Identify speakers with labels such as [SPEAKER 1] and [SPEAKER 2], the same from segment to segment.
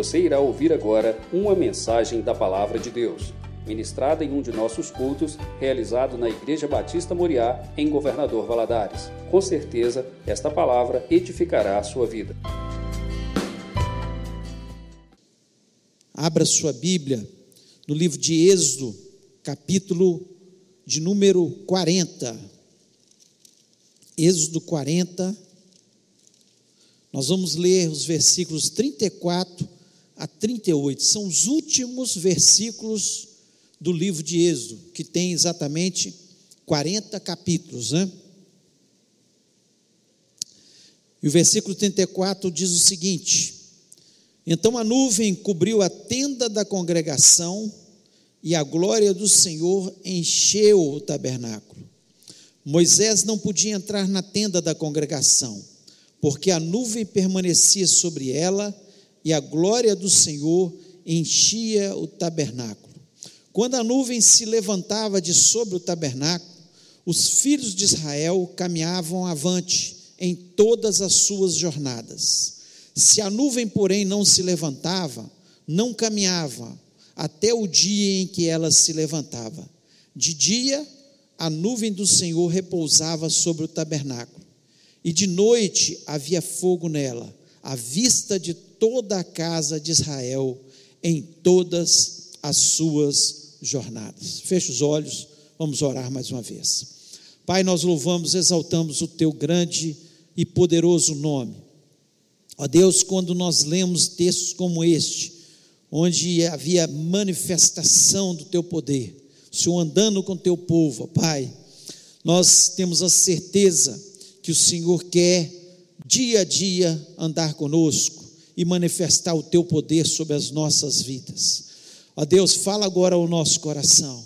[SPEAKER 1] Você irá ouvir agora uma mensagem da Palavra de Deus, ministrada em um de nossos cultos, realizado na Igreja Batista Moriá, em Governador Valadares. Com certeza, esta palavra edificará a sua vida.
[SPEAKER 2] Abra sua Bíblia no livro de Êxodo, capítulo de número 40. Êxodo 40. Nós vamos ler os versículos 34 a 38. São os últimos versículos do livro de Êxodo, que tem exatamente 40 capítulos, né? E o versículo 34 diz o seguinte: Então a nuvem cobriu a tenda da congregação, e a glória do Senhor encheu o tabernáculo. Moisés não podia entrar na tenda da congregação, porque a nuvem permanecia sobre ela e a glória do Senhor enchia o tabernáculo. Quando a nuvem se levantava de sobre o tabernáculo, os filhos de Israel caminhavam avante em todas as suas jornadas. Se a nuvem, porém, não se levantava, não caminhava até o dia em que ela se levantava. De dia, a nuvem do Senhor repousava sobre o tabernáculo, e de noite havia fogo nela, à vista de toda a casa de Israel, em todas as suas jornadas. Feche os olhos, vamos orar mais uma vez. Pai, nós louvamos, exaltamos o teu grande e poderoso nome. Ó Deus, quando nós lemos textos como este, onde havia manifestação do teu poder, o Senhor andando com o teu povo, ó Pai, nós temos a certeza que o Senhor quer dia a dia andar conosco e manifestar o teu poder sobre as nossas vidas. Ó Deus, fala agora ao nosso coração.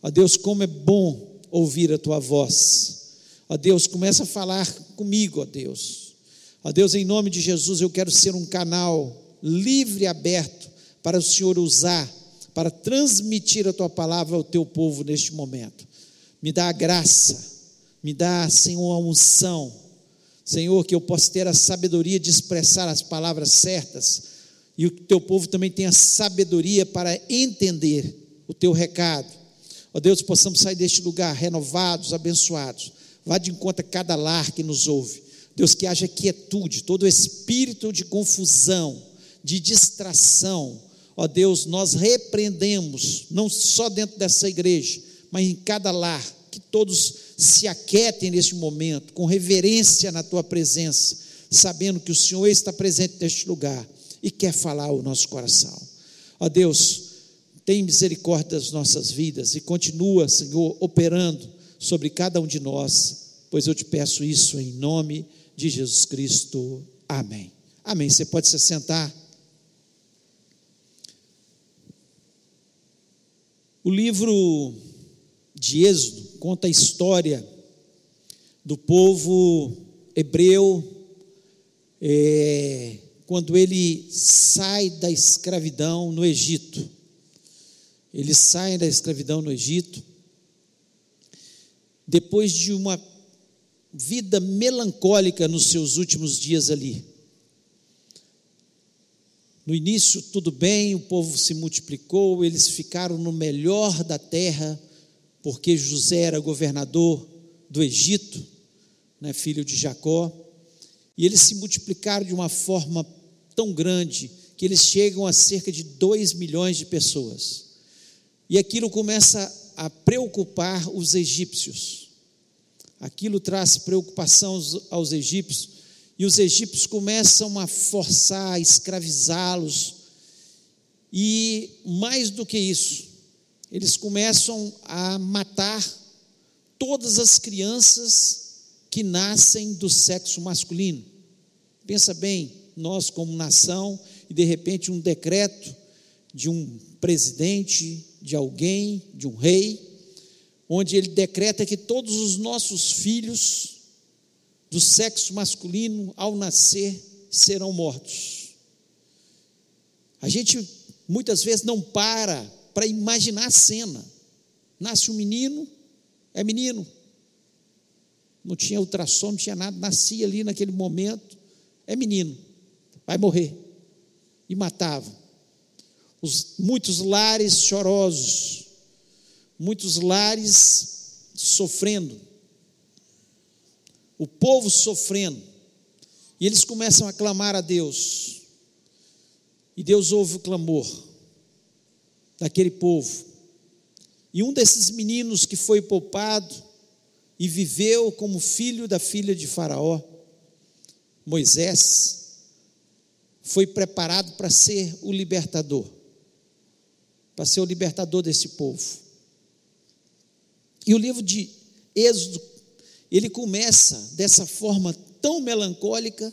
[SPEAKER 2] Ó Deus, como é bom ouvir a tua voz. Ó Deus, começa a falar comigo, ó Deus. Ó Deus, em nome de Jesus, eu quero ser um canal livre e aberto para o Senhor usar, para transmitir a tua palavra ao teu povo neste momento. Me dá a graça, me dá, Senhor, a unção. Senhor, que eu possa ter a sabedoria de expressar as palavras certas e o teu povo também tenha sabedoria para entender o teu recado. Ó Deus, possamos sair deste lugar renovados, abençoados Vá de encontro a cada lar que nos ouve. Deus, que haja quietude, todo espírito de confusão, de distração. Ó Deus, nós repreendemos, não só dentro dessa igreja, mas em cada lar, que todos se aquietem neste momento, com reverência na tua presença, sabendo que o Senhor está presente neste lugar e quer falar ao nosso coração. Ó Deus, tem misericórdia das nossas vidas e continua, Senhor, operando sobre cada um de nós, pois eu te peço isso em nome de Jesus Cristo. Amém. Amém. Você pode se sentar. O livro de Êxodo conta a história do povo hebreu é, quando ele sai da escravidão no Egito. Ele sai da escravidão no Egito depois de uma vida melancólica nos seus últimos dias ali. No início, tudo bem, o povo se multiplicou, eles ficaram no melhor da terra, porque José era governador do Egito, né, filho de Jacó, e eles se multiplicaram de uma forma tão grande que eles chegam a cerca de 2 milhões de pessoas. E aquilo começa a preocupar os egípcios. Aquilo traz preocupação aos, aos egípcios, e os egípcios começam a forçar, a escravizá-los, e mais do que isso, eles começam a matar todas as crianças que nascem do sexo masculino. Pensa bem, nós como nação, e de repente um decreto de um presidente, de alguém, de um rei, onde ele decreta que todos os nossos filhos do sexo masculino, ao nascer, serão mortos. A gente muitas vezes não para para imaginar a cena. Nasce um menino, é menino. Não tinha ultrassom, não tinha nada, nascia ali naquele momento, é menino, vai morrer. e matavam. Os, muitos lares chorosos, muitos lares sofrendo, o povo sofrendo, e eles começam a clamar a Deus, e Deus ouve o clamor daquele povo, e um desses meninos que foi poupado e viveu como filho da filha de Faraó, Moisés, foi preparado para ser o libertador, para ser o libertador desse povo. E o livro de Êxodo, ele começa dessa forma tão melancólica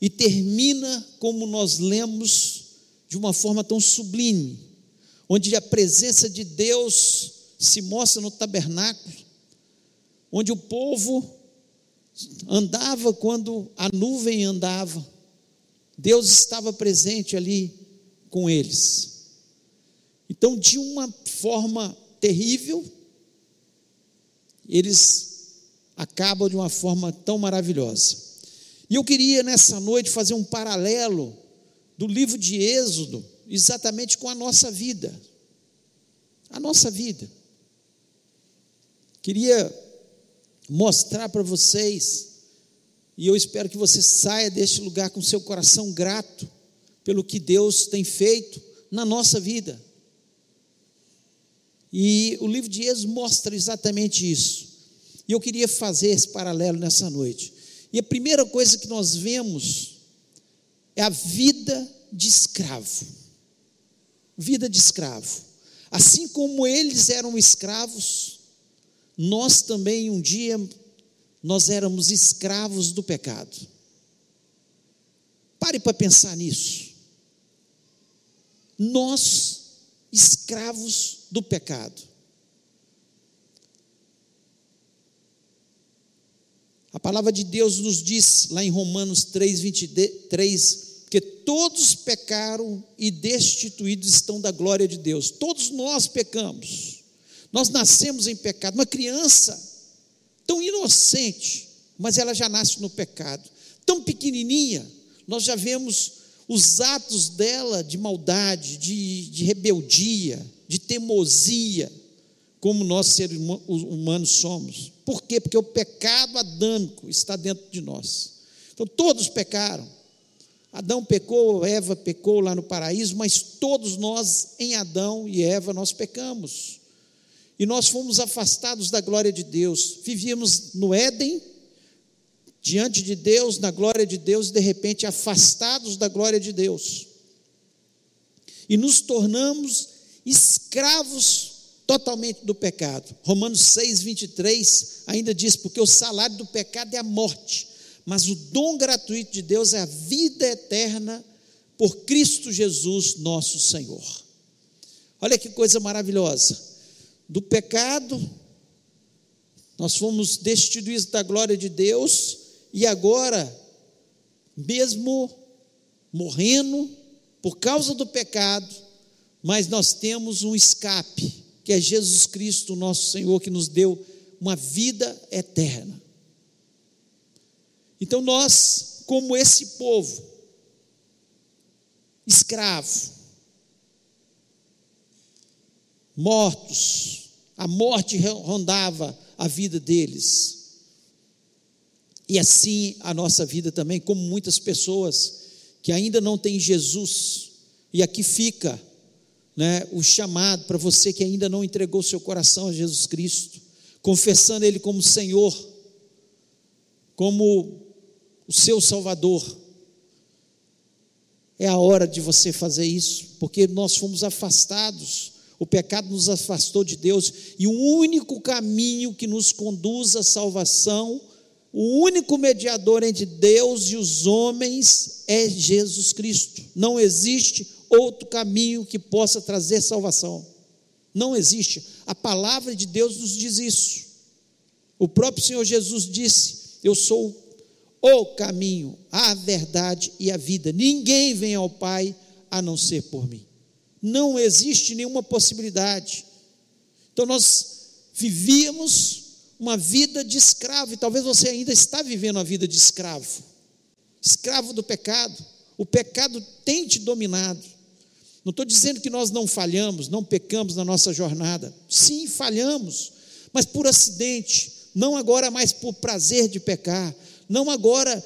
[SPEAKER 2] e termina como nós lemos, de uma forma tão sublime, onde a presença de Deus se mostra no tabernáculo, onde o povo andava quando a nuvem andava, Deus estava presente ali com eles. Então, de uma forma terrível, eles acabam de uma forma tão maravilhosa. E eu queria nessa noite fazer um paralelo do livro de Êxodo exatamente com a nossa vida. A nossa vida. Queria mostrar para vocês e eu espero que você saia deste lugar com seu coração grato pelo que Deus tem feito na nossa vida. E o livro de Êxodo mostra exatamente isso. E eu queria fazer esse paralelo nessa noite. E a primeira coisa que nós vemos é a vida de escravo. Vida de escravo. Assim como eles eram escravos, nós também um dia nós éramos escravos do pecado. Pare para pensar nisso. Nós, escravos do pecado. A palavra de Deus nos diz lá em Romanos 3, 23, que todos pecaram e destituídos estão da glória de Deus. Todos nós pecamos. Nós nascemos em pecado. Uma criança tão inocente, mas ela já nasce no pecado. Tão pequenininha, nós já vemos os atos dela de maldade, de, de rebeldia, de teimosia, como nós seres humanos somos. Por quê? Porque o pecado adâmico está dentro de nós. Então todos pecaram. Adão pecou, Eva pecou lá no paraíso, mas todos nós em Adão e Eva nós pecamos e nós fomos afastados da glória de Deus. Vivíamos no Éden, diante de Deus, na glória de Deus, e de repente afastados da glória de Deus. E nos tornamos escravos totalmente do pecado. Romanos 6, 23 ainda diz: porque o salário do pecado é a morte, mas o dom gratuito de Deus é a vida eterna por Cristo Jesus, nosso Senhor. Olha que coisa maravilhosa do pecado, nós fomos destituídos da glória de Deus, e agora, mesmo morrendo por causa do pecado, mas nós temos um escape, que é Jesus Cristo, nosso Senhor, que nos deu uma vida eterna. Então nós, como esse povo, escravo, mortos, a morte rondava a vida deles. E assim a nossa vida também, como muitas pessoas que ainda não têm Jesus, e aqui fica né, o chamado para você que ainda não entregou seu coração a Jesus Cristo, confessando Ele como Senhor, como o seu Salvador. É a hora de você fazer isso, porque nós fomos afastados o pecado nos afastou de Deus e o único caminho que nos conduz à salvação, o único mediador entre Deus e os homens é Jesus Cristo. Não existe outro caminho que possa trazer salvação. Não existe. A palavra de Deus nos diz isso. O próprio Senhor Jesus disse: Eu sou o caminho, a verdade e a vida. Ninguém vem ao Pai a não ser por mim não existe nenhuma possibilidade. Então nós vivíamos uma vida de escravo, e talvez você ainda está vivendo a vida de escravo, escravo do pecado, O pecado tem te dominado. Não estou dizendo que nós não falhamos, não pecamos na nossa jornada. Sim, falhamos, mas por acidente, não agora mais por prazer de pecar, não agora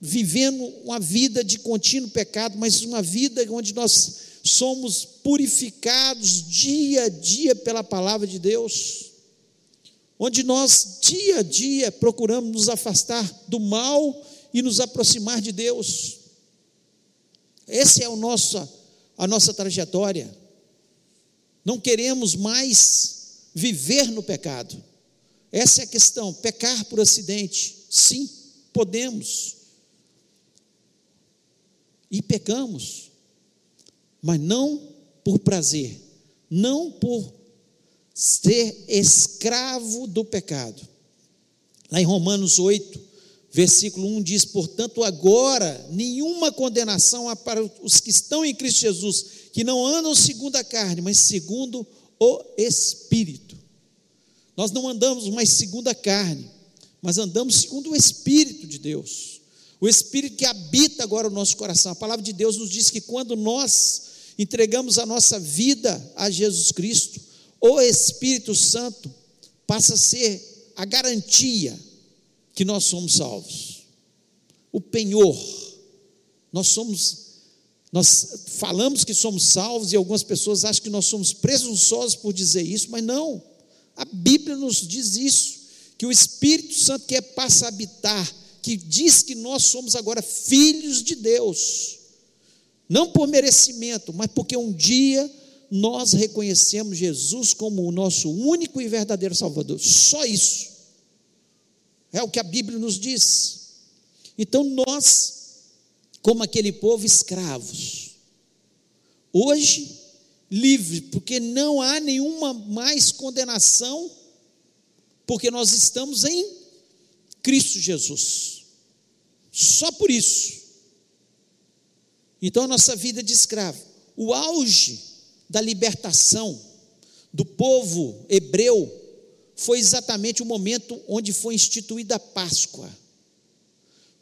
[SPEAKER 2] vivendo uma vida de contínuo pecado, mas uma vida onde nós somos purificados dia a dia pela palavra de Deus, onde nós dia a dia procuramos nos afastar do mal e nos aproximar de Deus. Essa é a nossa, a nossa trajetória. Não queremos mais viver no pecado. Essa é a questão. Pecar por acidente. Sim, podemos. E pecamos, mas não por prazer, não por ser escravo do pecado. Lá em Romanos 8, versículo 1 diz: Portanto, agora nenhuma condenação há para os que estão em Cristo Jesus, que não andam segundo a carne, mas segundo o Espírito. Nós não andamos mais segundo a carne, mas andamos segundo o Espírito de Deus. O Espírito que habita agora o nosso coração. A palavra de Deus nos diz que quando nós entregamos a nossa vida a Jesus Cristo, o Espírito Santo passa a ser a garantia que nós somos salvos. O penhor. Nós somos nós falamos que somos salvos e algumas pessoas acham que nós somos presunçosos por dizer isso, mas não. A Bíblia nos diz isso, que o Espírito Santo que passa a habitar que diz que nós somos agora filhos de Deus, não por merecimento, mas porque um dia nós reconhecemos Jesus como o nosso único e verdadeiro Salvador. Só isso. É o que a Bíblia nos diz. Então nós, como aquele povo escravos, hoje livre, porque não há nenhuma mais condenação, porque nós estamos em Cristo Jesus. Só por isso. Então a nossa vida de escravo, o auge da libertação do povo hebreu foi exatamente o momento onde foi instituída a Páscoa.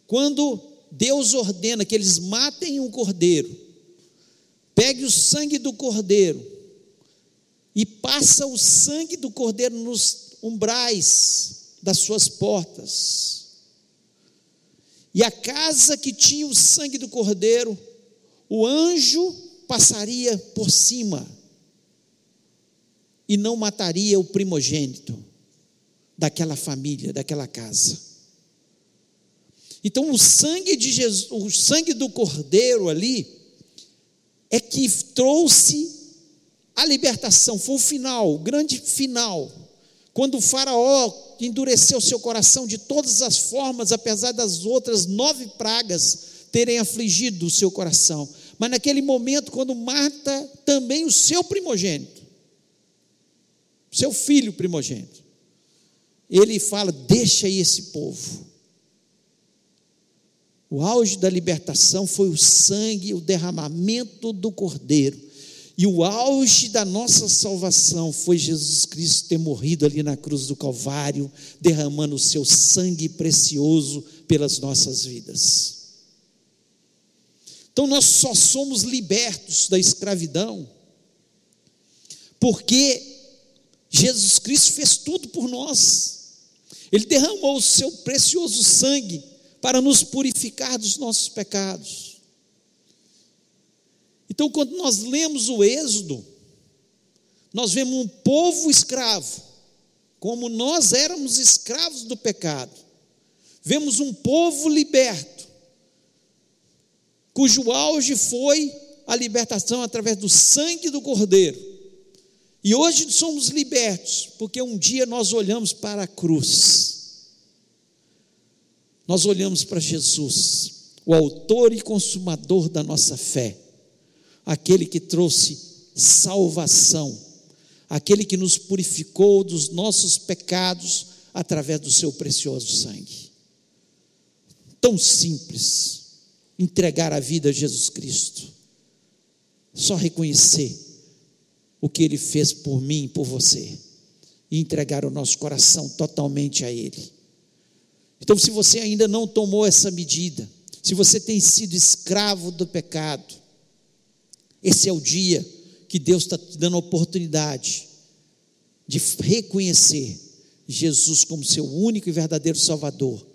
[SPEAKER 2] Quando Deus ordena que eles matem um cordeiro, pegue o sangue do cordeiro e passa o sangue do cordeiro nos umbrais das suas portas. E a casa que tinha o sangue do cordeiro, o anjo passaria por cima e não mataria o primogênito daquela família, daquela casa. Então o sangue de Jesus, o sangue do cordeiro ali é que trouxe a libertação, foi o final, o grande final. Quando o faraó endureceu seu coração de todas as formas, apesar das outras nove pragas terem afligido o seu coração. Mas naquele momento, quando mata também o seu primogênito, seu filho primogênito, ele fala: Deixa aí esse povo. O auge da libertação foi o sangue, o derramamento do cordeiro e o auge da nossa salvação foi Jesus Cristo ter morrido ali na cruz do Calvário, derramando o seu sangue precioso pelas nossas vidas. Então nós só somos libertos da escravidão porque Jesus Cristo fez tudo por nós. Ele derramou o seu precioso sangue para nos purificar dos nossos pecados. Então, quando nós lemos o Êxodo, nós vemos um povo escravo, como nós éramos escravos do pecado. Vemos um povo liberto, cujo auge foi a libertação através do sangue do Cordeiro. E hoje somos libertos, porque um dia nós olhamos para a cruz, nós olhamos para Jesus, o Autor e Consumador da nossa fé aquele que trouxe salvação, aquele que nos purificou dos nossos pecados através do seu precioso sangue. Tão simples entregar a vida a Jesus Cristo. Só reconhecer o que ele fez por mim e por você e entregar o nosso coração totalmente a ele. Então, se você ainda não tomou essa medida, se você tem sido escravo do pecado, esse é o dia que Deus está te dando a oportunidade de reconhecer Jesus como seu único e verdadeiro Salvador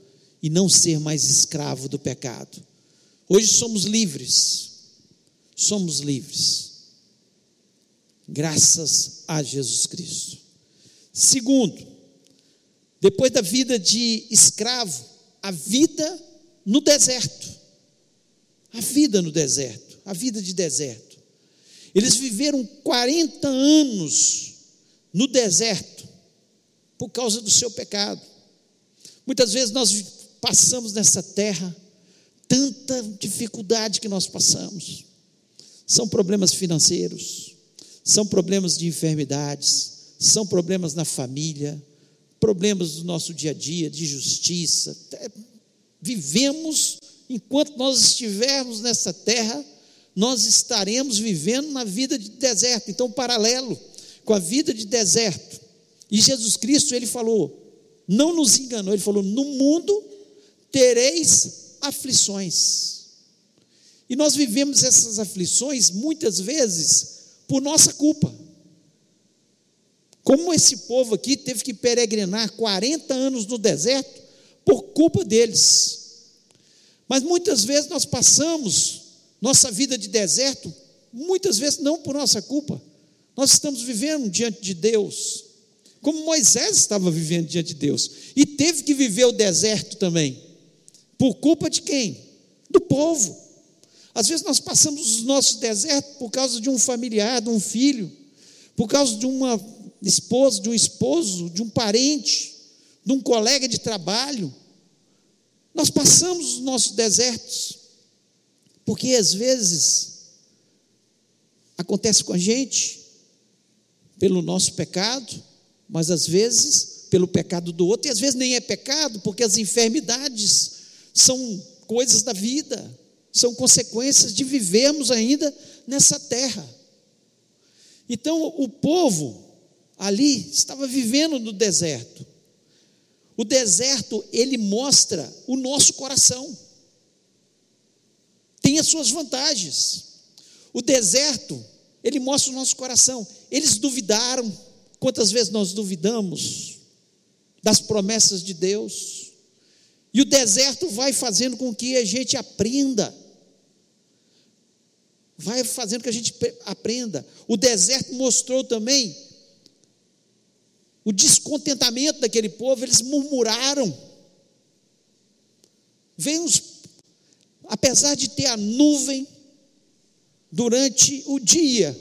[SPEAKER 2] e não ser mais escravo do pecado. Hoje somos livres, somos livres, graças a Jesus Cristo. Segundo, depois da vida de escravo, a vida no deserto. A vida no deserto, a vida de deserto. Eles viveram 40 anos no deserto por causa do seu pecado. Muitas vezes nós passamos nessa terra tanta dificuldade que nós passamos. São problemas financeiros, são problemas de enfermidades, são problemas na família, problemas do nosso dia a dia, de justiça. Vivemos, enquanto nós estivermos nessa terra, nós estaremos vivendo na vida de deserto, então, paralelo com a vida de deserto. E Jesus Cristo, ele falou, não nos enganou, ele falou: no mundo tereis aflições. E nós vivemos essas aflições muitas vezes por nossa culpa. Como esse povo aqui teve que peregrinar 40 anos no deserto por culpa deles. Mas muitas vezes nós passamos nossa vida de deserto, muitas vezes não por nossa culpa. Nós estamos vivendo diante de Deus, como Moisés estava vivendo diante de Deus, e teve que viver o deserto também. Por culpa de quem? Do povo. Às vezes nós passamos os nossos desertos por causa de um familiar, de um filho, por causa de uma esposa, de um esposo, de um parente, de um colega de trabalho. Nós passamos os nossos desertos, porque às vezes acontece com a gente pelo nosso pecado, mas às vezes pelo pecado do outro, e às vezes nem é pecado, porque as enfermidades são coisas da vida, são consequências de vivermos ainda nessa terra. Então, o povo ali estava vivendo no deserto. O deserto, ele mostra o nosso coração. Tem as suas vantagens. O deserto, ele mostra o nosso coração. Eles duvidaram. Quantas vezes nós duvidamos das promessas de Deus? E o deserto vai fazendo com que a gente aprenda. Vai fazendo com que a gente aprenda. O deserto mostrou também o descontentamento daquele povo, eles murmuraram. Veio uns, apesar de ter a nuvem durante o dia,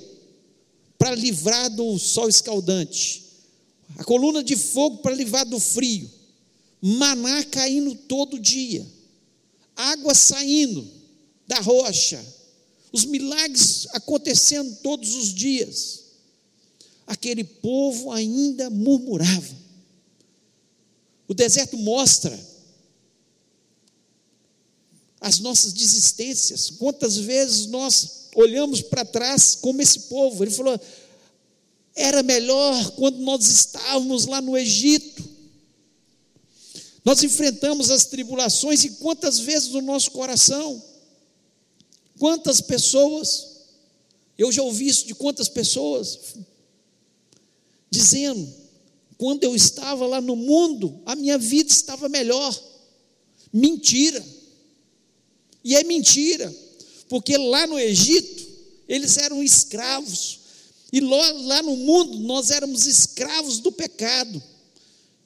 [SPEAKER 2] para livrar do sol escaldante, a coluna de fogo para livrar do frio, maná caindo todo dia, água saindo da rocha, os milagres acontecendo todos os dias. Aquele povo ainda murmurava. O deserto mostra as nossas desistências. Quantas vezes nós olhamos para trás como esse povo? Ele falou: era melhor quando nós estávamos lá no Egito. Nós enfrentamos as tribulações e quantas vezes no nosso coração, quantas pessoas, eu já ouvi isso de quantas pessoas, dizendo: quando eu estava lá no mundo, a minha vida estava melhor. Mentira. E é mentira, porque lá no Egito, eles eram escravos, e lá, no mundo, nós éramos escravos do pecado.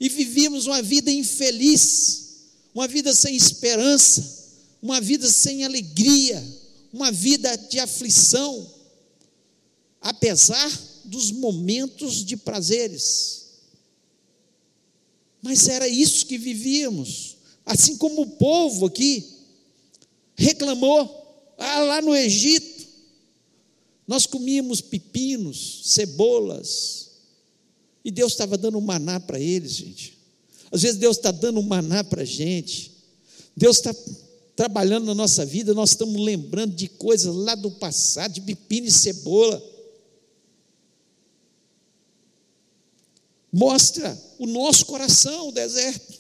[SPEAKER 2] E vivíamos uma vida infeliz, uma vida sem esperança, uma vida sem alegria, uma vida de aflição, apesar dos momentos de prazeres. Mas era isso que vivíamos, assim como o povo aqui reclamou, ah, lá no Egito, nós comíamos pepinos, cebolas, e Deus estava dando um maná para eles, gente. Às vezes Deus está dando um maná para a gente. Deus está trabalhando na nossa vida, nós estamos lembrando de coisas lá do passado, de pepino e cebola. Mostra o nosso coração, o deserto.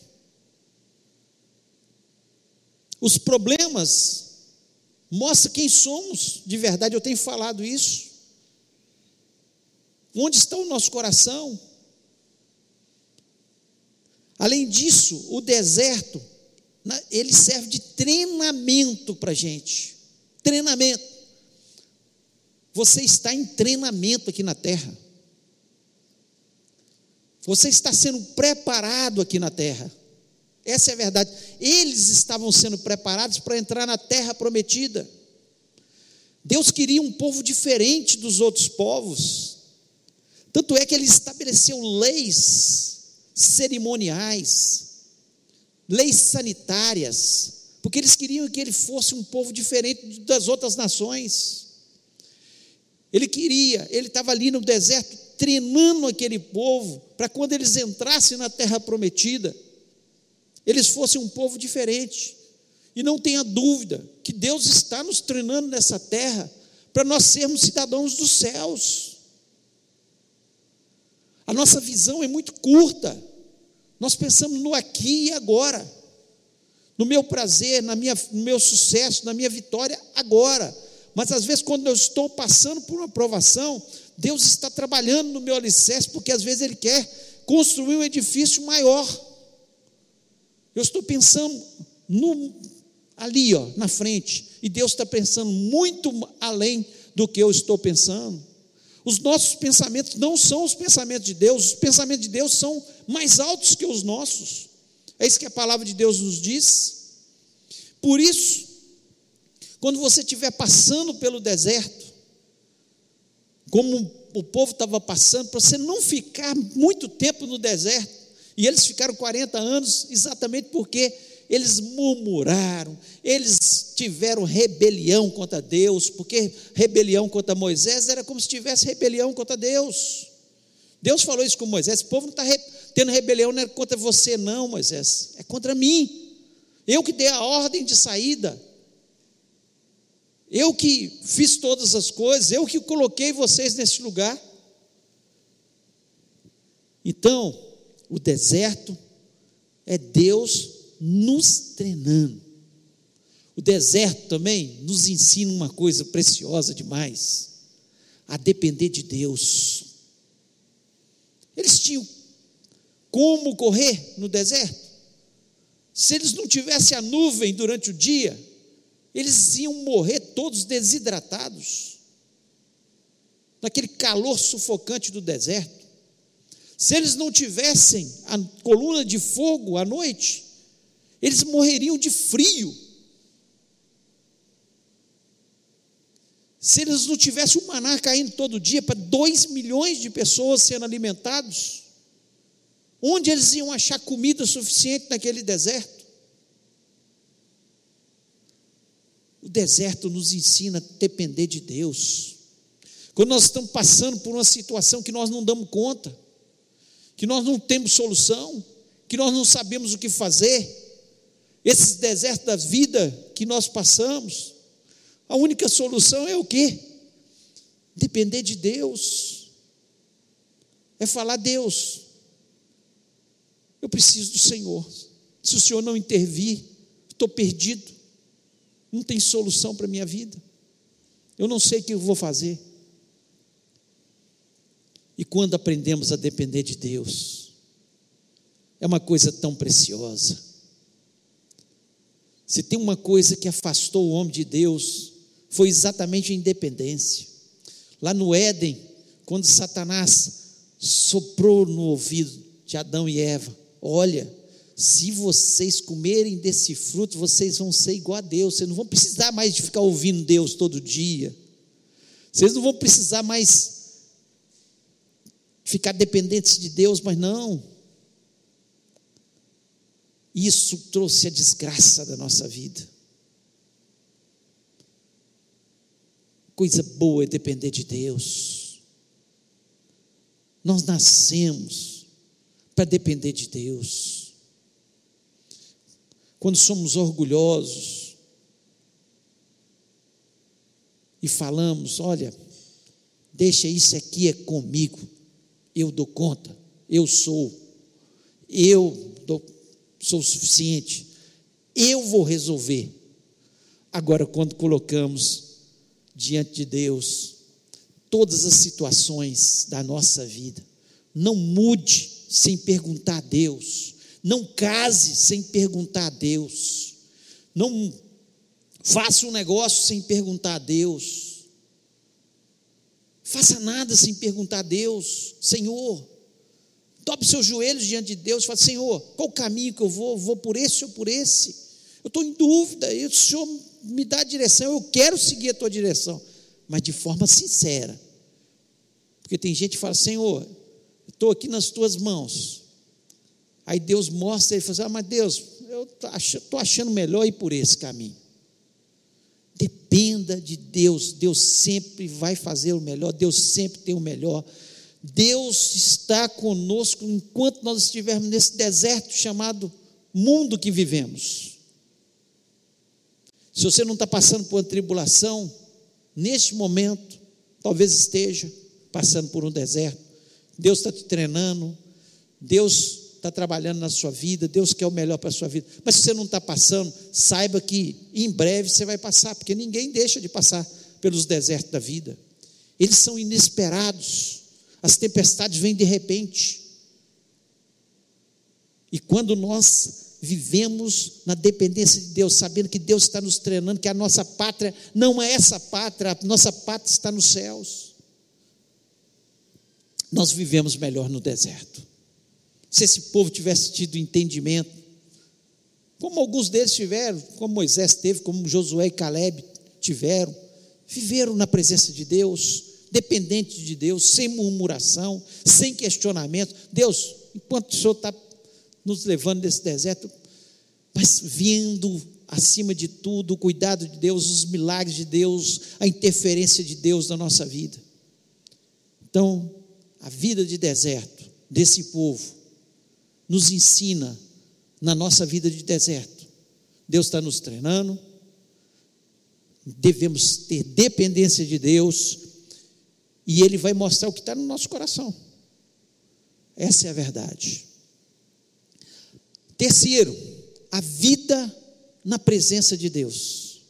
[SPEAKER 2] Os problemas mostram quem somos de verdade, eu tenho falado isso. Onde está o nosso coração? Além disso, o deserto, ele serve de treinamento para a gente. Treinamento. Você está em treinamento aqui na terra. Você está sendo preparado aqui na terra. Essa é a verdade. Eles estavam sendo preparados para entrar na terra prometida. Deus queria um povo diferente dos outros povos. Tanto é que ele estabeleceu leis cerimoniais, leis sanitárias, porque eles queriam que ele fosse um povo diferente das outras nações. Ele queria, ele estava ali no deserto treinando aquele povo para quando eles entrassem na terra prometida, eles fossem um povo diferente. E não tenha dúvida que Deus está nos treinando nessa terra para nós sermos cidadãos dos céus. A nossa visão é muito curta. Nós pensamos no aqui e agora, no meu prazer, na minha, no meu sucesso, na minha vitória agora. Mas às vezes, quando eu estou passando por uma provação, Deus está trabalhando no meu alicerce, porque às vezes Ele quer construir um edifício maior. Eu estou pensando no, ali, ó, na frente, e Deus está pensando muito além do que eu estou pensando. Os nossos pensamentos não são os pensamentos de Deus, os pensamentos de Deus são mais altos que os nossos. É isso que a palavra de Deus nos diz. Por isso, quando você estiver passando pelo deserto, como o povo estava passando, para você não ficar muito tempo no deserto. E eles ficaram 40 anos exatamente porque eles murmuraram, eles tiveram rebelião contra Deus, porque rebelião contra Moisés era como se tivesse rebelião contra Deus. Deus falou isso com Moisés: o povo não está tendo rebelião não é contra você, não, Moisés, é contra mim. Eu que dei a ordem de saída. Eu que fiz todas as coisas, eu que coloquei vocês nesse lugar. Então, o deserto é Deus nos treinando. O deserto também nos ensina uma coisa preciosa demais: a depender de Deus. Eles tinham como correr no deserto. Se eles não tivessem a nuvem durante o dia, eles iam morrer todos desidratados, naquele calor sufocante do deserto. Se eles não tivessem a coluna de fogo à noite, eles morreriam de frio. Se eles não tivessem o maná caindo todo dia para dois milhões de pessoas sendo alimentados, onde eles iam achar comida suficiente naquele deserto? O deserto nos ensina a depender de Deus. Quando nós estamos passando por uma situação que nós não damos conta, que nós não temos solução, que nós não sabemos o que fazer, esses desertos da vida que nós passamos, a única solução é o quê? Depender de Deus. É falar, Deus, eu preciso do Senhor. Se o Senhor não intervir, estou perdido não tem solução para a minha vida. Eu não sei o que eu vou fazer. E quando aprendemos a depender de Deus, é uma coisa tão preciosa. Se tem uma coisa que afastou o homem de Deus, foi exatamente a independência. Lá no Éden, quando Satanás soprou no ouvido de Adão e Eva: Olha, se vocês comerem desse fruto, vocês vão ser igual a Deus. Vocês não vão precisar mais de ficar ouvindo Deus todo dia. Vocês não vão precisar mais ficar dependentes de Deus, mas não. Isso trouxe a desgraça da nossa vida. Coisa boa é depender de Deus. Nós nascemos para depender de Deus quando somos orgulhosos e falamos: olha, deixa isso aqui é comigo, eu dou conta, eu sou, eu dou, sou o suficiente, eu vou resolver. Agora, quando colocamos diante de Deus todas as situações da nossa vida, não mude sem perguntar a Deus, não case sem perguntar a Deus, não faça um negócio sem perguntar a Deus, faça nada sem perguntar a Deus, Senhor, dobre seus joelhos diante de Deus e fala: Senhor, qual o caminho que eu vou? Vou por esse ou por esse? Eu estou em dúvida, e o Senhor me dá a direção, eu quero seguir a tua direção, mas de forma sincera. Porque tem gente que fala: Senhor, estou aqui nas tuas mãos. Aí Deus mostra e fala: assim, Ah, mas Deus, eu estou achando melhor ir por esse caminho. Dependa de Deus, Deus sempre vai fazer o melhor, Deus sempre tem o melhor. Deus está conosco enquanto nós estivermos nesse deserto chamado mundo que vivemos. Se você não está passando por uma tribulação, neste momento, talvez esteja passando por um deserto. Deus está te treinando, Deus está trabalhando na sua vida, Deus quer o melhor para a sua vida. Mas se você não está passando, saiba que em breve você vai passar, porque ninguém deixa de passar pelos desertos da vida. Eles são inesperados. As tempestades vêm de repente. E quando nós vivemos na dependência de Deus, sabendo que Deus está nos treinando, que a nossa pátria não é essa pátria, a nossa pátria está nos céus. Nós vivemos melhor no deserto. Se esse povo tivesse tido entendimento, como alguns deles tiveram, como Moisés teve, como Josué e Caleb tiveram, viveram na presença de Deus, dependente de Deus, sem murmuração, sem questionamento. Deus, enquanto o Senhor está nos levando nesse deserto, mas vendo acima de tudo o cuidado de Deus, os milagres de Deus, a interferência de Deus na nossa vida. Então, a vida de deserto desse povo nos ensina na nossa vida de deserto. Deus está nos treinando, devemos ter dependência de Deus, e Ele vai mostrar o que está no nosso coração. Essa é a verdade. Terceiro, a vida na presença de Deus.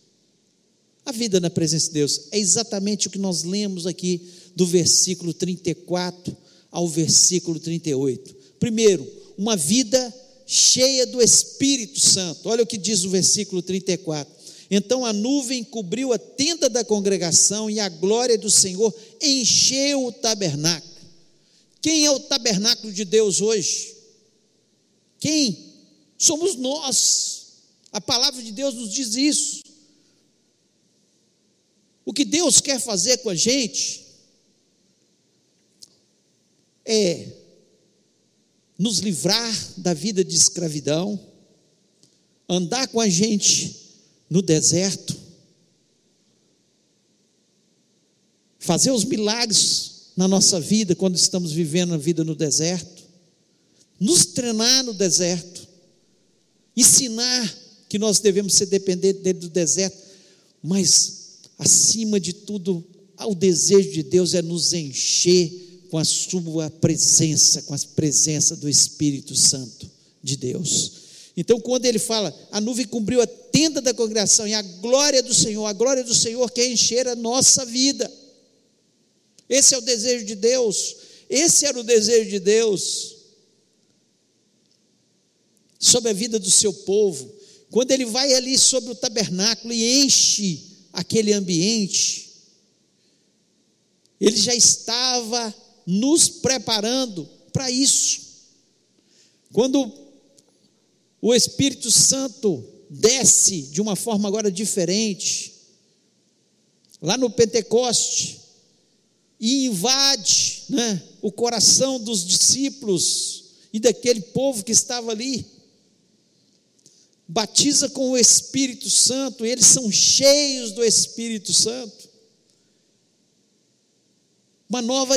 [SPEAKER 2] A vida na presença de Deus é exatamente o que nós lemos aqui do versículo 34 ao versículo 38. Primeiro, uma vida cheia do Espírito Santo. Olha o que diz o versículo 34. Então a nuvem cobriu a tenda da congregação e a glória do Senhor encheu o tabernáculo. Quem é o tabernáculo de Deus hoje? Quem? Somos nós. A palavra de Deus nos diz isso. O que Deus quer fazer com a gente é nos livrar da vida de escravidão, andar com a gente no deserto, fazer os milagres na nossa vida quando estamos vivendo a vida no deserto, nos treinar no deserto, ensinar que nós devemos ser dependentes dele do deserto, mas acima de tudo, o desejo de Deus é nos encher com a sua presença, com a presença do Espírito Santo de Deus. Então, quando ele fala, a nuvem cobriu a tenda da congregação e a glória do Senhor, a glória do Senhor quer encher a nossa vida. Esse é o desejo de Deus. Esse era o desejo de Deus sobre a vida do seu povo. Quando ele vai ali sobre o tabernáculo e enche aquele ambiente, ele já estava nos preparando para isso. Quando o Espírito Santo desce de uma forma agora diferente, lá no Pentecoste, e invade né, o coração dos discípulos e daquele povo que estava ali. Batiza com o Espírito Santo, eles são cheios do Espírito Santo. Uma nova,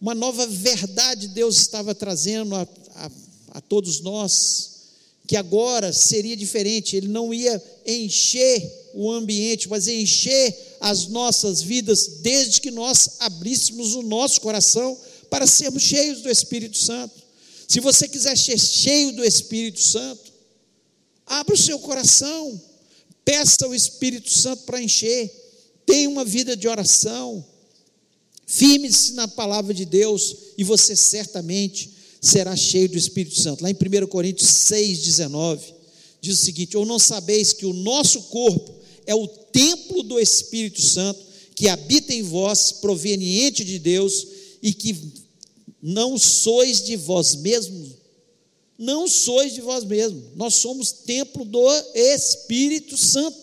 [SPEAKER 2] uma nova verdade Deus estava trazendo a, a, a todos nós que agora seria diferente, ele não ia encher o ambiente, mas encher as nossas vidas desde que nós abríssemos o nosso coração para sermos cheios do Espírito Santo. Se você quiser ser cheio do Espírito Santo, Abra o seu coração, peça ao Espírito Santo para encher, tenha uma vida de oração, firme-se na palavra de Deus e você certamente será cheio do Espírito Santo. Lá em 1 Coríntios 6, 19, diz o seguinte: Ou não sabeis que o nosso corpo é o templo do Espírito Santo que habita em vós, proveniente de Deus, e que não sois de vós mesmos, não sois de vós mesmos, nós somos templo do Espírito Santo.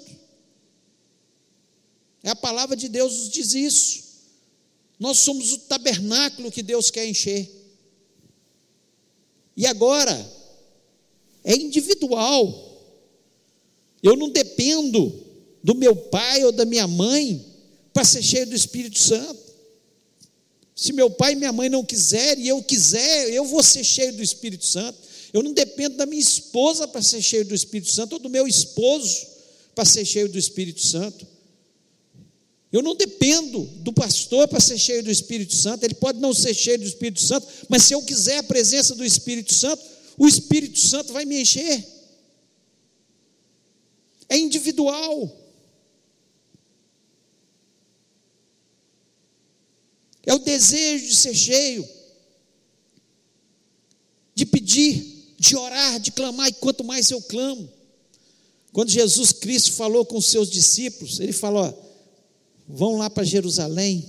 [SPEAKER 2] É a palavra de Deus nos diz isso. Nós somos o tabernáculo que Deus quer encher. E agora, é individual. Eu não dependo do meu pai ou da minha mãe para ser cheio do Espírito Santo. Se meu pai e minha mãe não quiserem e eu quiser, eu vou ser cheio do Espírito Santo. Eu não dependo da minha esposa para ser cheio do Espírito Santo ou do meu esposo para ser cheio do Espírito Santo. Eu não dependo do pastor para ser cheio do Espírito Santo, ele pode não ser cheio do Espírito Santo, mas se eu quiser a presença do Espírito Santo, o Espírito Santo vai me encher. É individual. é o desejo de ser cheio, de pedir, de orar, de clamar, e quanto mais eu clamo. Quando Jesus Cristo falou com os seus discípulos, ele falou: vão lá para Jerusalém,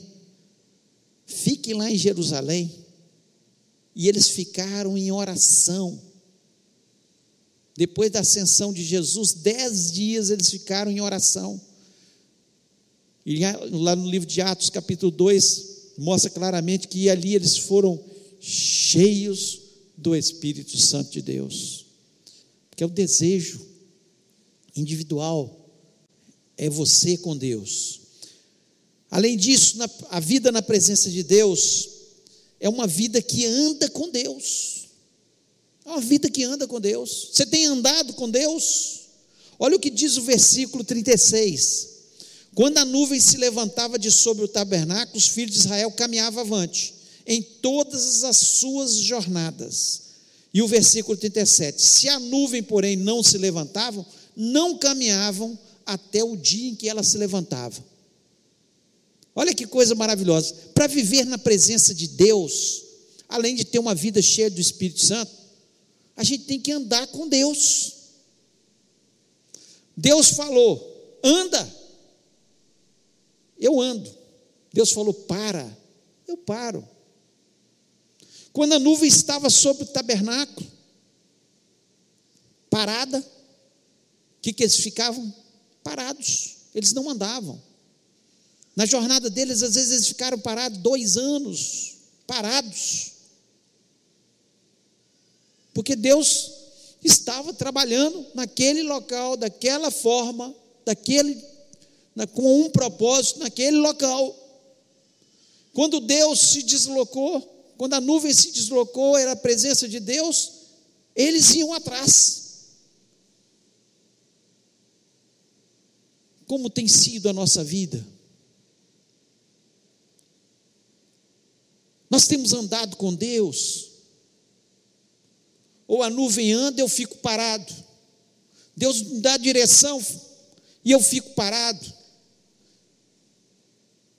[SPEAKER 2] fiquem lá em Jerusalém. E eles ficaram em oração. Depois da ascensão de Jesus, dez dias eles ficaram em oração. E lá no livro de Atos, capítulo 2, mostra claramente que ali eles foram cheios do Espírito Santo de Deus. Que é o desejo individual, é você com Deus. Além disso, na, a vida na presença de Deus é uma vida que anda com Deus. É uma vida que anda com Deus. Você tem andado com Deus? Olha o que diz o versículo 36. Quando a nuvem se levantava de sobre o tabernáculo, os filhos de Israel caminhavam avante em todas as suas jornadas. E o versículo 37: Se a nuvem, porém, não se levantava, não caminhavam até o dia em que ela se levantava. Olha que coisa maravilhosa. Para viver na presença de Deus, além de ter uma vida cheia do Espírito Santo, a gente tem que andar com Deus. Deus falou: anda, eu ando. Deus falou: para. Eu paro. Quando a nuvem estava sobre o tabernáculo, parada, o que, que eles ficavam? Parados. Eles não andavam. Na jornada deles, às vezes eles ficaram parados dois anos, parados. Porque Deus estava trabalhando naquele local, daquela forma, daquele com um propósito naquele local. Quando Deus se deslocou, quando a nuvem se deslocou, era a presença de Deus, eles iam atrás. Como tem sido a nossa vida? Nós temos andado com Deus, ou a nuvem anda, eu fico parado. Deus me dá direção e eu fico parado.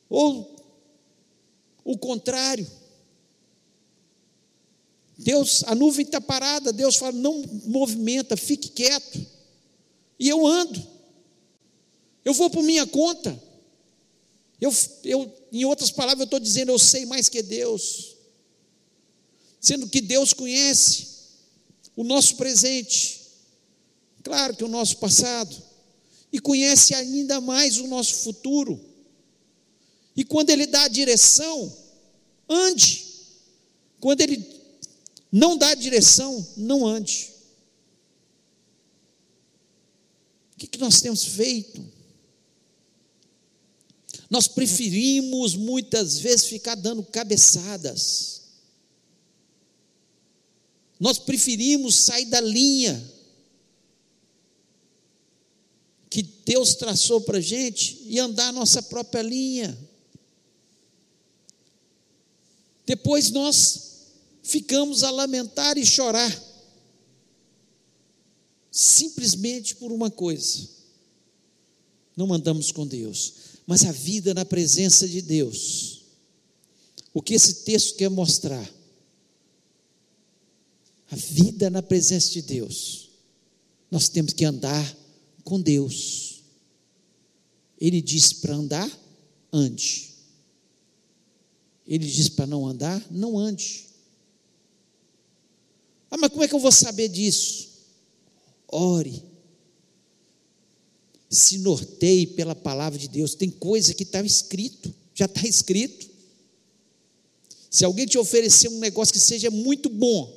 [SPEAKER 2] Ou o contrário. Deus, a nuvem está parada, Deus fala, não movimenta, fique quieto. E eu ando. Eu vou por minha conta. Eu, eu, em outras palavras, eu estou dizendo, eu sei mais que Deus. Sendo que Deus conhece o nosso presente, claro que o nosso passado, e conhece ainda mais o nosso futuro. E quando Ele dá a direção, ande. Quando Ele não dá a direção, não ande. O que, que nós temos feito? Nós preferimos muitas vezes ficar dando cabeçadas. Nós preferimos sair da linha que Deus traçou para a gente e andar a nossa própria linha. Depois nós ficamos a lamentar e chorar. simplesmente por uma coisa: não andamos com Deus, mas a vida na presença de Deus. O que esse texto quer mostrar? A vida na presença de Deus. Nós temos que andar com Deus. Ele disse para andar, ande. Ele disse para não andar, não ande. Ah, mas como é que eu vou saber disso? Ore. Se norteie pela palavra de Deus. Tem coisa que está escrito, já está escrito. Se alguém te oferecer um negócio que seja muito bom,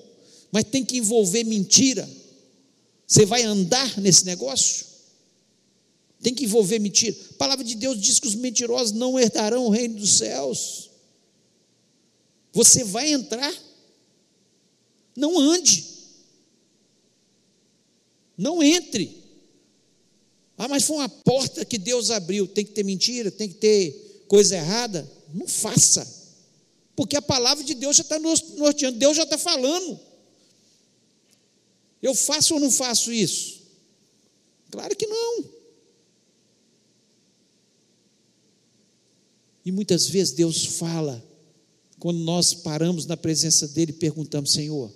[SPEAKER 2] mas tem que envolver mentira, você vai andar nesse negócio? Tem que envolver mentira. A palavra de Deus diz que os mentirosos não herdarão o reino dos céus. Você vai entrar. Não ande. Não entre. Ah, mas foi uma porta que Deus abriu. Tem que ter mentira, tem que ter coisa errada. Não faça. Porque a palavra de Deus já está norteando, Deus já está falando. Eu faço ou não faço isso? Claro que não. E muitas vezes Deus fala, quando nós paramos na presença dEle e perguntamos: Senhor,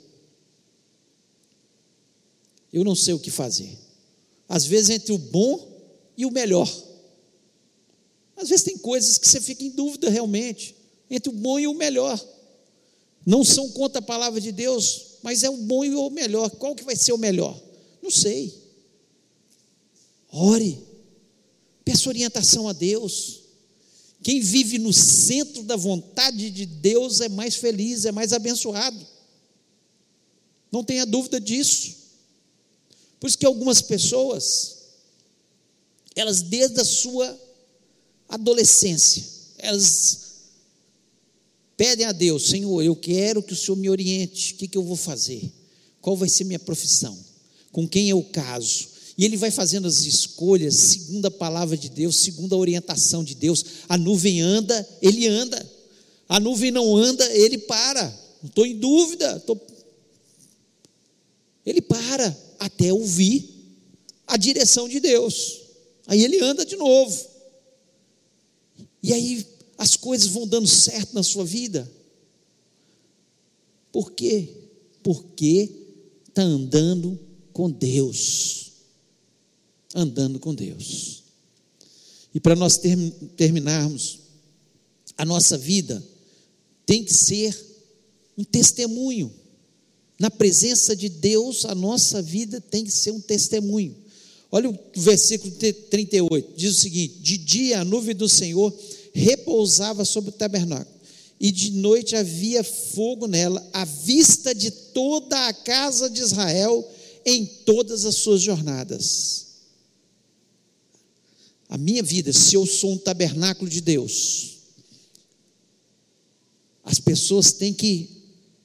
[SPEAKER 2] eu não sei o que fazer. Às vezes, entre o bom e o melhor. Às vezes, tem coisas que você fica em dúvida realmente, entre o bom e o melhor. Não são contra a palavra de Deus, mas é o bom e o melhor. Qual que vai ser o melhor? Não sei. Ore, peça orientação a Deus. Quem vive no centro da vontade de Deus é mais feliz, é mais abençoado. Não tenha dúvida disso. Por isso que algumas pessoas, elas desde a sua adolescência, elas Pedem a Deus, Senhor, eu quero que o Senhor me oriente, o que, que eu vou fazer? Qual vai ser minha profissão? Com quem eu caso? E ele vai fazendo as escolhas segundo a palavra de Deus, segundo a orientação de Deus. A nuvem anda, ele anda. A nuvem não anda, ele para. Não estou em dúvida. Tô... Ele para até ouvir a direção de Deus. Aí ele anda de novo. E aí as coisas vão dando certo na sua vida? Por quê? Porque está andando com Deus. Andando com Deus. E para nós ter, terminarmos, a nossa vida tem que ser um testemunho. Na presença de Deus, a nossa vida tem que ser um testemunho. Olha o versículo 38, diz o seguinte: De dia a nuvem do Senhor repousava sobre o tabernáculo, e de noite havia fogo nela, à vista de toda a casa de Israel em todas as suas jornadas. A minha vida, se eu sou um tabernáculo de Deus, as pessoas têm que,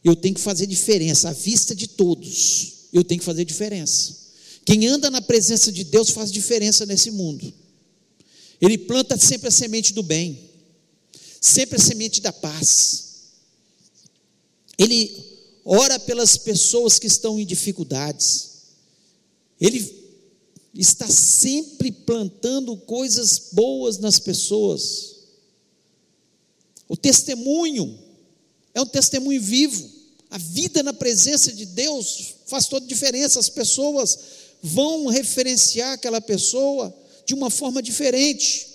[SPEAKER 2] eu tenho que fazer diferença, à vista de todos, eu tenho que fazer diferença. Quem anda na presença de Deus faz diferença nesse mundo. Ele planta sempre a semente do bem, sempre a semente da paz. Ele ora pelas pessoas que estão em dificuldades. Ele está sempre plantando coisas boas nas pessoas. O testemunho é um testemunho vivo. A vida na presença de Deus faz toda a diferença. As pessoas vão referenciar aquela pessoa de uma forma diferente.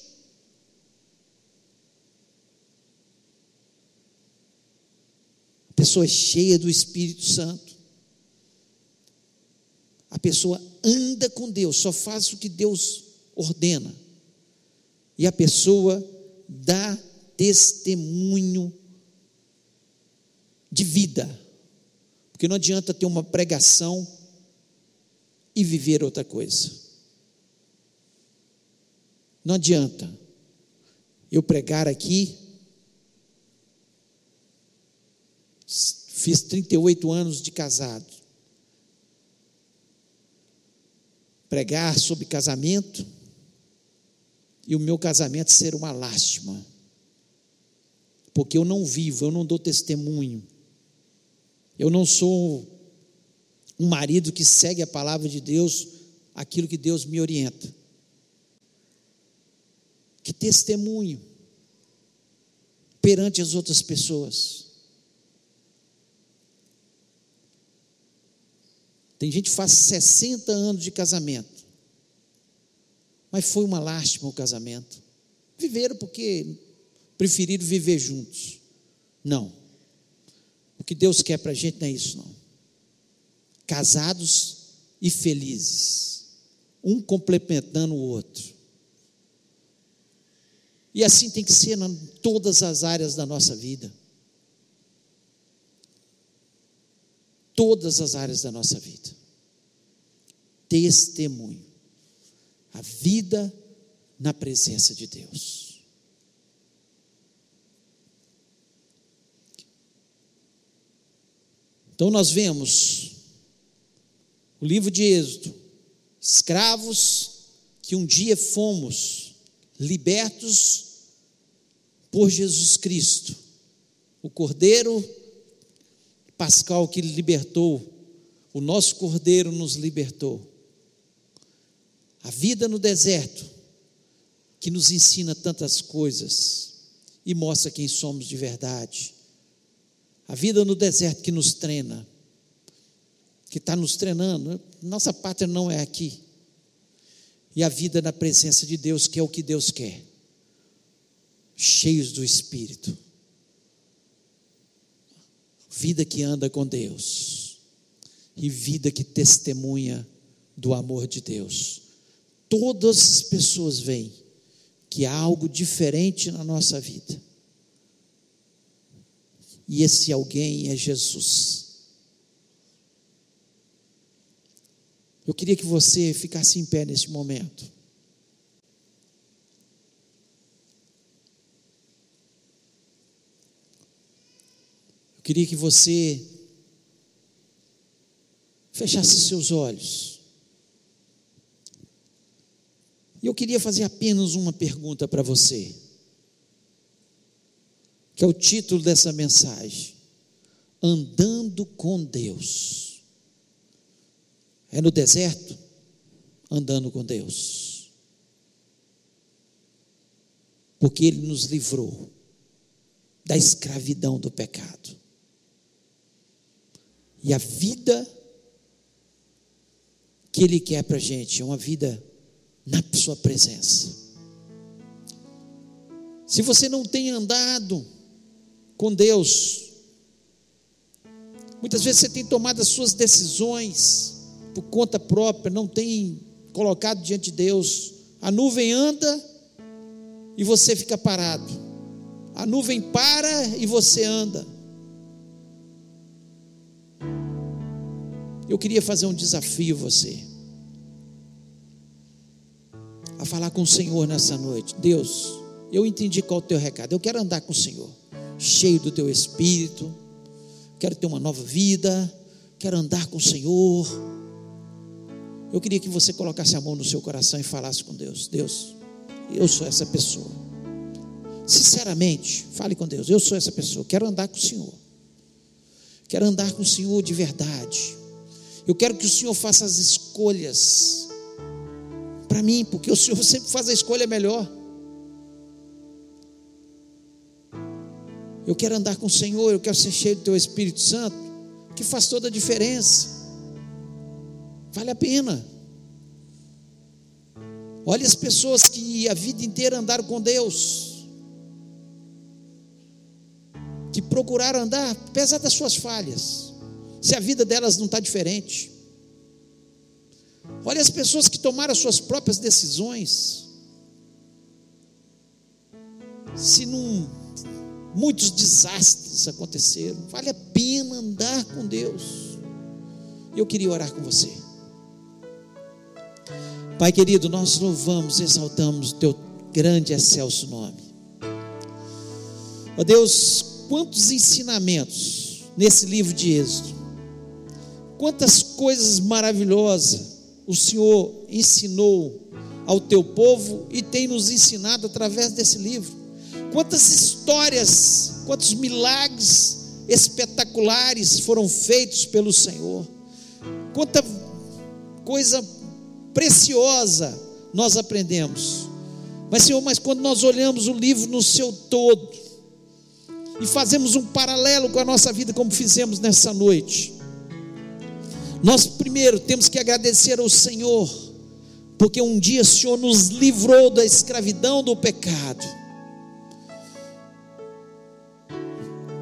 [SPEAKER 2] A pessoa é cheia do Espírito Santo. A pessoa anda com Deus, só faz o que Deus ordena. E a pessoa dá testemunho de vida. Porque não adianta ter uma pregação e viver outra coisa. Não adianta eu pregar aqui. Fiz 38 anos de casado. Pregar sobre casamento e o meu casamento ser uma lástima. Porque eu não vivo, eu não dou testemunho. Eu não sou Um marido que segue a palavra de Deus, aquilo que Deus me orienta. Que testemunho perante as outras pessoas. Tem gente que faz 60 anos de casamento, mas foi uma lástima o casamento. Viveram porque preferiram viver juntos. Não. O que Deus quer para a gente não é isso, não. Casados e felizes, um complementando o outro. E assim tem que ser em todas as áreas da nossa vida. Todas as áreas da nossa vida. Testemunho. A vida na presença de Deus. Então nós vemos o livro de Êxodo, escravos que um dia fomos libertos por Jesus Cristo, o Cordeiro Pascal que libertou, o nosso Cordeiro nos libertou. A vida no deserto, que nos ensina tantas coisas e mostra quem somos de verdade. A vida no deserto que nos treina, que está nos treinando. Nossa pátria não é aqui. E a vida na presença de Deus, que é o que Deus quer. Cheios do Espírito. Vida que anda com Deus. E vida que testemunha do amor de Deus. Todas as pessoas veem que há algo diferente na nossa vida e esse alguém é Jesus. Eu queria que você ficasse em pé nesse momento. Eu queria que você fechasse seus olhos. E eu queria fazer apenas uma pergunta para você que é o título dessa mensagem: Andando com Deus. É no deserto? Andando com Deus. Porque Ele nos livrou da escravidão do pecado. E a vida que Ele quer para a gente é uma vida na Sua presença. Se você não tem andado, com Deus. Muitas vezes você tem tomado as suas decisões por conta própria, não tem colocado diante de Deus. A nuvem anda e você fica parado. A nuvem para e você anda. Eu queria fazer um desafio a você. A falar com o Senhor nessa noite. Deus, eu entendi qual é o teu recado. Eu quero andar com o Senhor cheio do teu espírito, quero ter uma nova vida, quero andar com o Senhor. Eu queria que você colocasse a mão no seu coração e falasse com Deus: Deus, eu sou essa pessoa. Sinceramente, fale com Deus: Eu sou essa pessoa, quero andar com o Senhor. Quero andar com o Senhor de verdade. Eu quero que o Senhor faça as escolhas para mim, porque o Senhor sempre faz a escolha melhor. Eu quero andar com o Senhor, eu quero ser cheio do Teu Espírito Santo, que faz toda a diferença. Vale a pena. Olha as pessoas que a vida inteira andaram com Deus, que procuraram andar, apesar das suas falhas, se a vida delas não está diferente. Olha as pessoas que tomaram as suas próprias decisões, se não muitos desastres aconteceram. Vale a pena andar com Deus. Eu queria orar com você. Pai querido, nós louvamos, exaltamos o teu grande e excelso nome. Ó Deus, quantos ensinamentos nesse livro de Êxodo. Quantas coisas maravilhosas o Senhor ensinou ao teu povo e tem nos ensinado através desse livro. Quantas histórias, quantos milagres espetaculares foram feitos pelo Senhor. quanta coisa preciosa nós aprendemos. Mas, Senhor, mas quando nós olhamos o livro no seu todo e fazemos um paralelo com a nossa vida, como fizemos nessa noite, nós primeiro temos que agradecer ao Senhor, porque um dia o Senhor nos livrou da escravidão do pecado.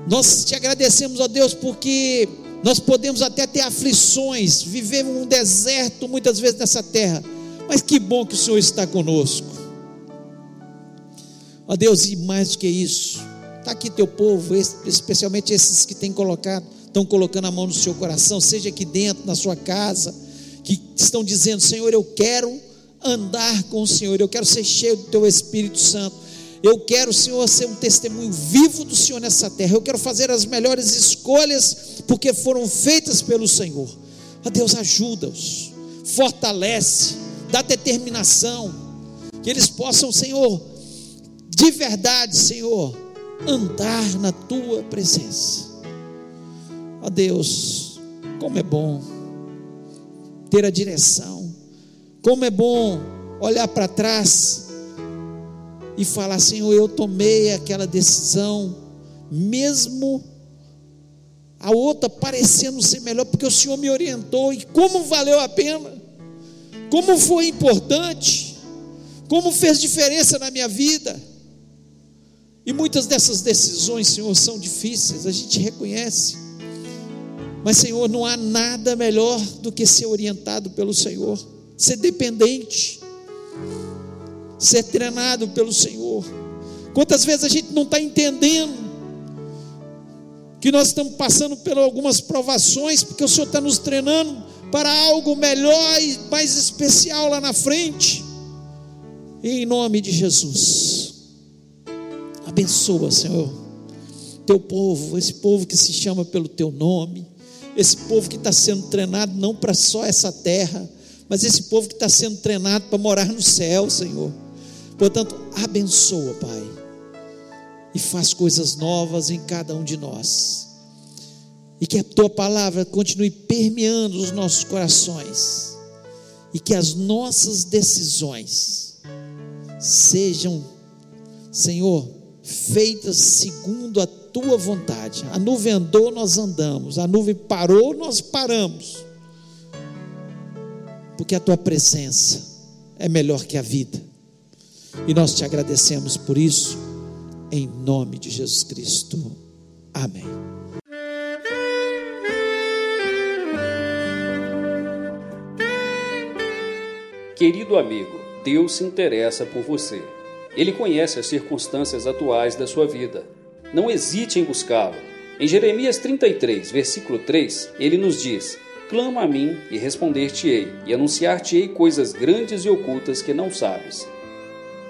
[SPEAKER 2] Nós te agradecemos, ó Deus, porque nós podemos até ter aflições, viver um deserto muitas vezes nessa terra, mas que bom que o Senhor está conosco. Ó Deus, e mais do que isso, está aqui teu povo, especialmente esses que têm colocado, estão colocando a mão no seu coração, seja aqui dentro, na sua casa, que estão dizendo: Senhor, eu quero andar com o Senhor, eu quero ser cheio do teu Espírito Santo. Eu quero, Senhor, ser um testemunho vivo do Senhor nessa terra. Eu quero fazer as melhores escolhas, porque foram feitas pelo Senhor. Ó Deus, ajuda-os, fortalece, dá determinação, que eles possam, Senhor, de verdade, Senhor, andar na tua presença. Ó Deus, como é bom ter a direção, como é bom olhar para trás e falar: Senhor, eu tomei aquela decisão, mesmo a outra parecendo ser melhor, porque o Senhor me orientou, e como valeu a pena, como foi importante, como fez diferença na minha vida. E muitas dessas decisões, Senhor, são difíceis, a gente reconhece. Mas, Senhor, não há nada melhor do que ser orientado pelo Senhor, ser dependente, ser treinado pelo Senhor. Quantas vezes a gente não está entendendo que nós estamos passando por algumas provações, porque o Senhor está nos treinando para algo melhor e mais especial lá na frente. Em nome de Jesus. Abençoa, Senhor, teu povo, esse povo que se chama pelo teu nome, esse povo que está sendo treinado não para só essa terra, mas esse povo que está sendo treinado para morar no céu, Senhor. Portanto, abençoa, Pai, e faz coisas novas em cada um de nós, e que a tua palavra continue permeando os nossos corações, e que as nossas decisões sejam, Senhor, feitas segundo a tua vontade. A nuvem andou, nós andamos. A nuvem parou, nós paramos. Porque a tua presença é melhor que a vida. E nós te agradecemos por isso, em nome de Jesus Cristo. Amém.
[SPEAKER 1] Querido amigo, Deus se interessa por você. Ele conhece as circunstâncias atuais da sua vida. Não hesite em buscá-lo. Em Jeremias 33, versículo 3, ele nos diz: Clama a mim e responder-te-ei, e anunciar-te-ei coisas grandes e ocultas que não sabes.